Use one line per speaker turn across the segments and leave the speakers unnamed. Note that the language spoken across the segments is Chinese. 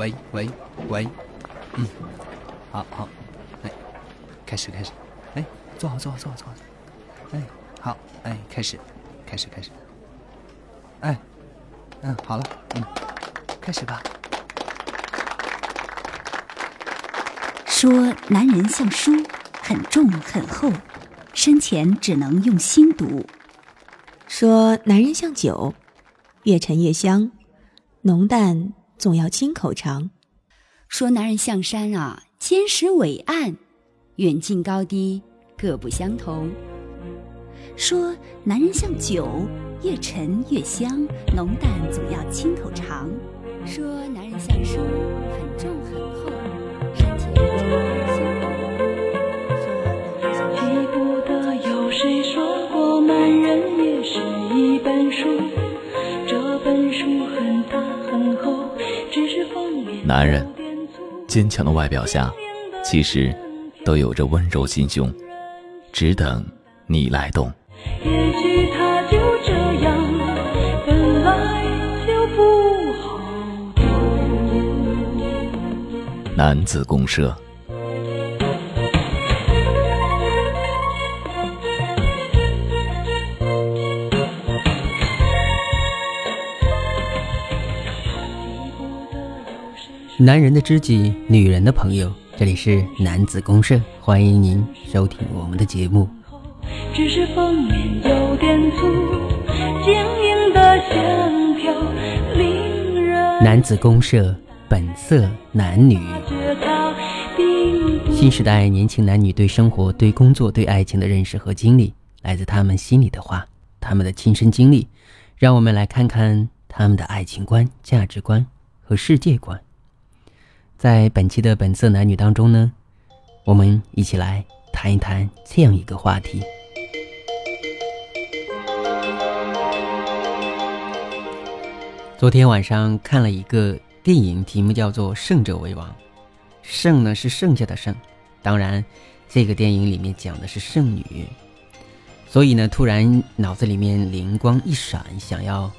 喂喂喂，嗯，好好，哎，开始开始，哎，坐好坐好坐好坐好，哎，好，哎，开始，开始开始，哎，嗯，好了，嗯，开始吧。
说男人像书，很重很厚，生前只能用心读。
说男人像酒，越陈越香，浓淡总要亲口尝。
说男人像山啊，坚实伟岸，远近高低各不相同。说男人像酒，越陈越香，浓淡总要亲口尝。说男人像书，很重很厚，山前只能用心读。说男人像
记不得有谁说过，男人也是一本书，这本书很大
男人坚强的外表下，其实都有着温柔心胸，只等你来动。
也许他就这样，本来就不好懂。
男子公社，
男人的知己，女人的朋友，这里是男子公社，欢迎您收听我们的节目。
只是封面有点粗，坚硬的线条令人
男子公社，本色男女。新时代年轻男女对生活、对工作、对爱情的认识和经历，来自他们心里的话，他们的亲身经历。让我们来看看他们的爱情观、价值观和世界观。在本期的本色男女当中呢，我们一起来谈一谈这样一个话题。昨天晚上看了一个电影，题目叫做《胜者为王》。胜呢是剩下的胜，当然，这个电影里面讲的是剩女，所以呢，突然脑子里面灵光一闪，想要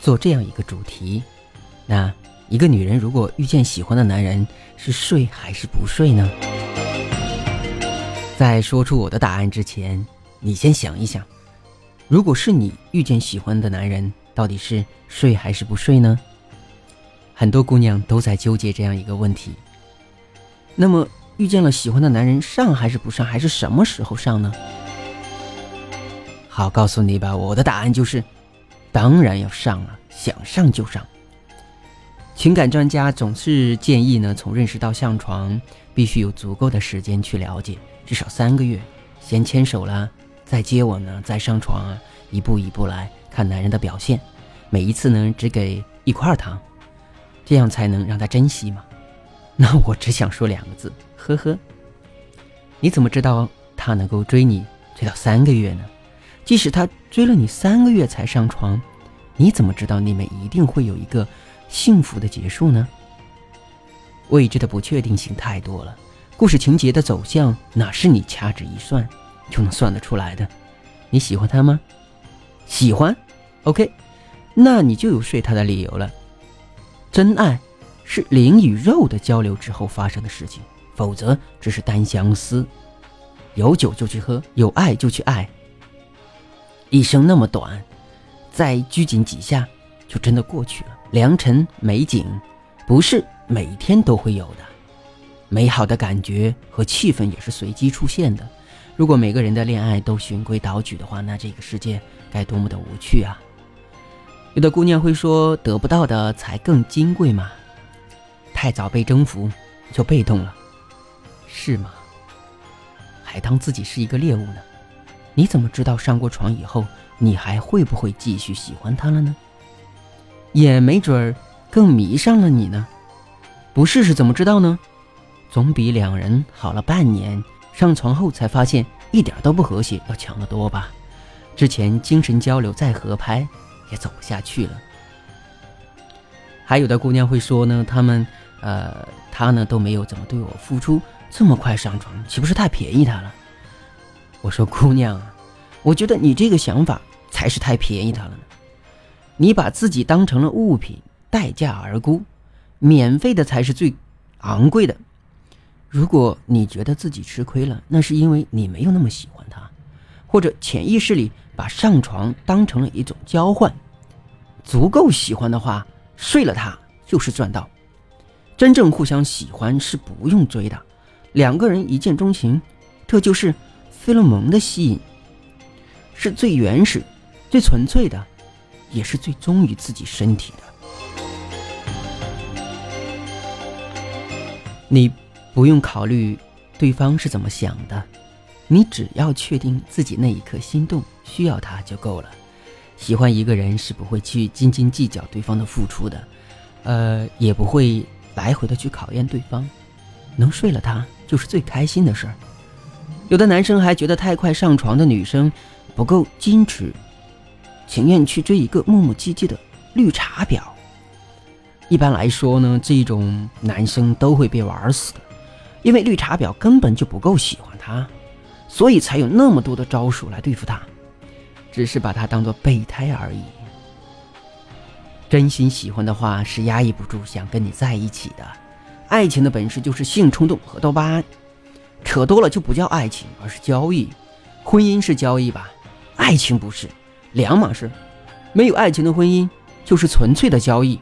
做这样一个主题。那一个女人如果遇见喜欢的男人，是睡还是不睡呢？在说出我的答案之前，你先想一想，如果是你遇见喜欢的男人，到底是睡还是不睡呢？很多姑娘都在纠结这样一个问题。那么遇见了喜欢的男人，上还是不上，还是什么时候上呢？好，告诉你吧，我的答案就是，当然要上了，想上就上。情感专家总是建议呢，从认识到上床，必须有足够的时间去了解，至少三个月，先牵手啦，再接吻呢，再上床啊，一步一步来看男人的表现，每一次呢只给一块糖，这样才能让他珍惜嘛。那我只想说两个字，呵呵。你怎么知道他能够追你追到三个月呢？即使他追了你三个月才上床，你怎么知道你们一定会有一个幸福的结束呢？未知的不确定性太多了，故事情节的走向哪是你掐指一算就能算得出来的？你喜欢他吗？喜欢，OK，那你就有睡他的理由了。真爱是灵与肉的交流之后发生的事情，否则只是单相思。有酒就去喝，有爱就去爱。一生那么短，再拘谨几下就真的过去了。良辰美景，不是每天都会有的。美好的感觉和气氛也是随机出现的。如果每个人的恋爱都循规蹈矩的话，那这个世界该多么的无趣啊！有的姑娘会说，得不到的才更金贵嘛。太早被征服，就被动了，是吗？还当自己是一个猎物呢？你怎么知道上过床以后，你还会不会继续喜欢他了呢？也没准儿更迷上了你呢。不试试怎么知道呢？总比两人好了半年，上床后才发现一点都不和谐要强得多吧？之前精神交流再合拍，也走不下去了。还有的姑娘会说呢，他们，呃，他呢都没有怎么对我付出，这么快上床，岂不是太便宜他了？我说姑娘啊，我觉得你这个想法才是太便宜他了。你把自己当成了物品，待价而沽，免费的才是最昂贵的。如果你觉得自己吃亏了，那是因为你没有那么喜欢他，或者潜意识里把上床当成了一种交换。足够喜欢的话，睡了他就是赚到。真正互相喜欢是不用追的，两个人一见钟情，这就是费洛蒙的吸引，是最原始、最纯粹的，也是最忠于自己身体的。你不用考虑对方是怎么想的，你只要确定自己那一刻心动、需要他就够了。喜欢一个人是不会去斤斤计较对方的付出的，呃，也不会。来回的去考验对方，能睡了他就是最开心的事儿。有的男生还觉得太快上床的女生不够矜持，情愿去追一个磨磨唧唧的绿茶婊。一般来说呢，这种男生都会被玩死的，因为绿茶婊根本就不够喜欢他，所以才有那么多的招数来对付他，只是把他当做备胎而已。真心喜欢的话是压抑不住想跟你在一起的，爱情的本事就是性冲动和多巴胺，扯多了就不叫爱情，而是交易。婚姻是交易吧？爱情不是，两码事。没有爱情的婚姻就是纯粹的交易。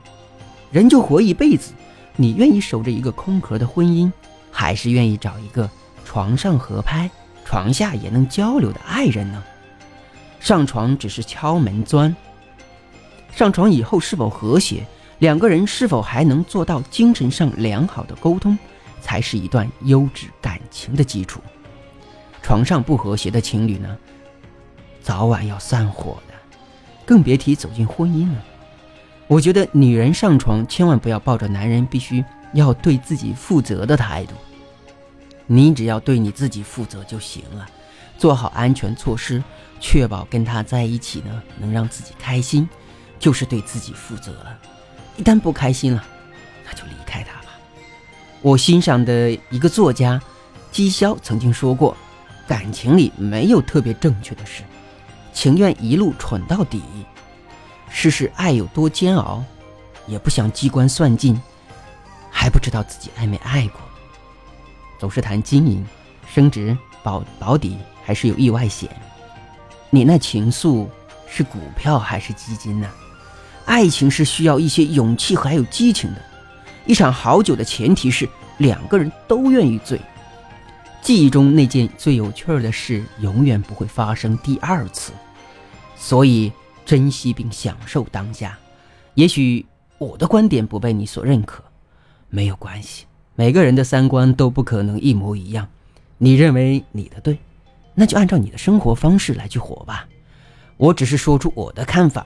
人就活一辈子，你愿意守着一个空壳的婚姻，还是愿意找一个床上合拍、床下也能交流的爱人呢？上床只是敲门砖。上床以后是否和谐，两个人是否还能做到精神上良好的沟通，才是一段优质感情的基础。床上不和谐的情侣呢，早晚要散伙的，更别提走进婚姻了。我觉得女人上床千万不要抱着男人必须要对自己负责的态度，你只要对你自己负责就行了，做好安全措施，确保跟他在一起呢能让自己开心。就是对自己负责了，一旦不开心了，那就离开他吧。我欣赏的一个作家姬霄曾经说过，感情里没有特别正确的事，情愿一路蠢到底。试试爱有多煎熬，也不想机关算尽，还不知道自己爱没爱过。总是谈经营、升职、保保底，还是有意外险？你那情愫是股票还是基金呢？爱情是需要一些勇气和还有激情的，一场好酒的前提是两个人都愿意醉。记忆中那件最有趣儿的事，永远不会发生第二次，所以珍惜并享受当下。也许我的观点不被你所认可，没有关系，每个人的三观都不可能一模一样。你认为你的对，那就按照你的生活方式来去活吧。我只是说出我的看法。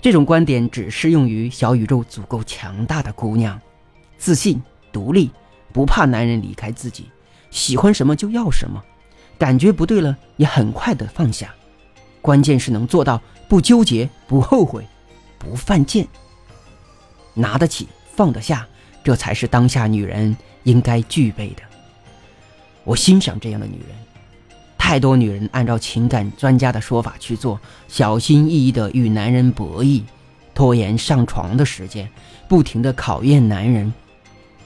这种观点只适用于小宇宙足够强大的姑娘，自信、独立，不怕男人离开自己，喜欢什么就要什么，感觉不对了也很快的放下，关键是能做到不纠结、不后悔、不犯贱，拿得起放得下，这才是当下女人应该具备的。我欣赏这样的女人。太多女人按照情感专家的说法去做，小心翼翼的与男人博弈，拖延上床的时间，不停的考验男人，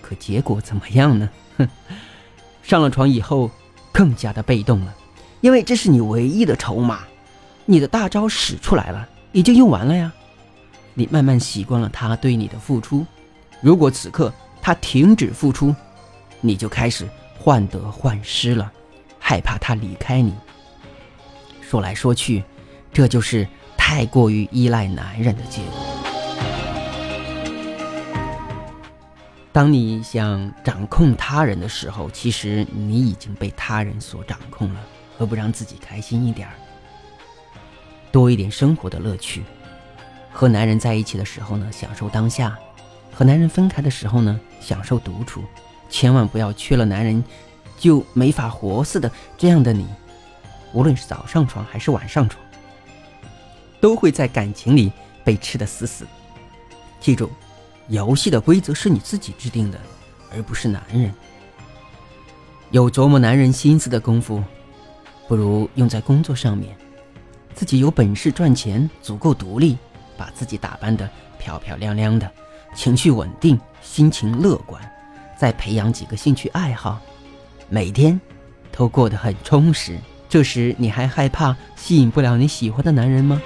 可结果怎么样呢？哼，上了床以后更加的被动了，因为这是你唯一的筹码，你的大招使出来了，已经用完了呀。你慢慢习惯了他对你的付出，如果此刻他停止付出，你就开始患得患失了。害怕他离开你。说来说去，这就是太过于依赖男人的结果。当你想掌控他人的时候，其实你已经被他人所掌控了。何不让自己开心一点儿，多一点生活的乐趣？和男人在一起的时候呢，享受当下；和男人分开的时候呢，享受独处。千万不要缺了男人。就没法活似的，这样的你，无论是早上床还是晚上床，都会在感情里被吃得死死。记住，游戏的规则是你自己制定的，而不是男人。有琢磨男人心思的功夫，不如用在工作上面。自己有本事赚钱，足够独立，把自己打扮得漂漂亮亮的，情绪稳定，心情乐观，再培养几个兴趣爱好，每天都过得很充实。这时你还害怕吸引不了你喜欢的男人吗？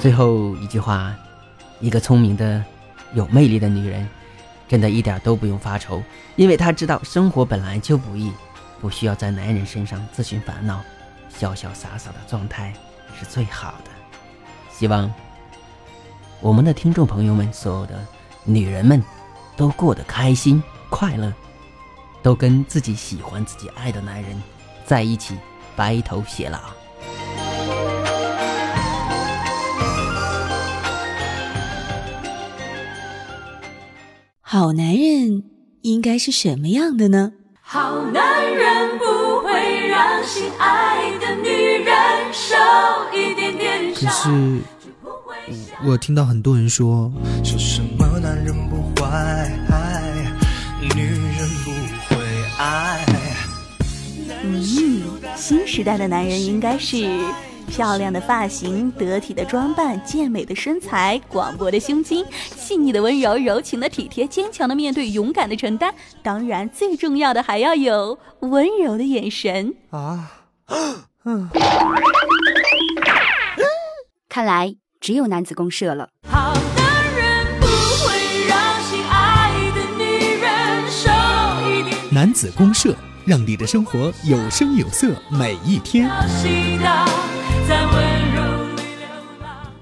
最后一句话，一个聪明的、有魅力的女人，真的一点都不用发愁，因为她知道生活本来就不易，不需要在男人身上自寻烦恼，潇潇洒洒的状态是最好的。希望我们的听众朋友们，所有的女人们，都过得开心快乐，都跟自己喜欢、自己爱的男人在一起，白头偕老。
好男人应该是什么样的呢？
好男人不会让心爱的女人受一点点
可
伤。
是，我听到很多人说，
说什么男人不坏，女人不会爱。
嗯，新时代的男人应该是漂亮的发型、得体的装扮、健美的身材、广博的胸襟、细腻的温柔、柔情的体贴、坚强的面对、勇敢的承担。当然，最重要的还要有温柔的眼神。
啊，嗯
看来只有男子公社了。
好男人不会让心爱的女人受一点
男子公社，让你的生活有声有色每一天。
小戏的。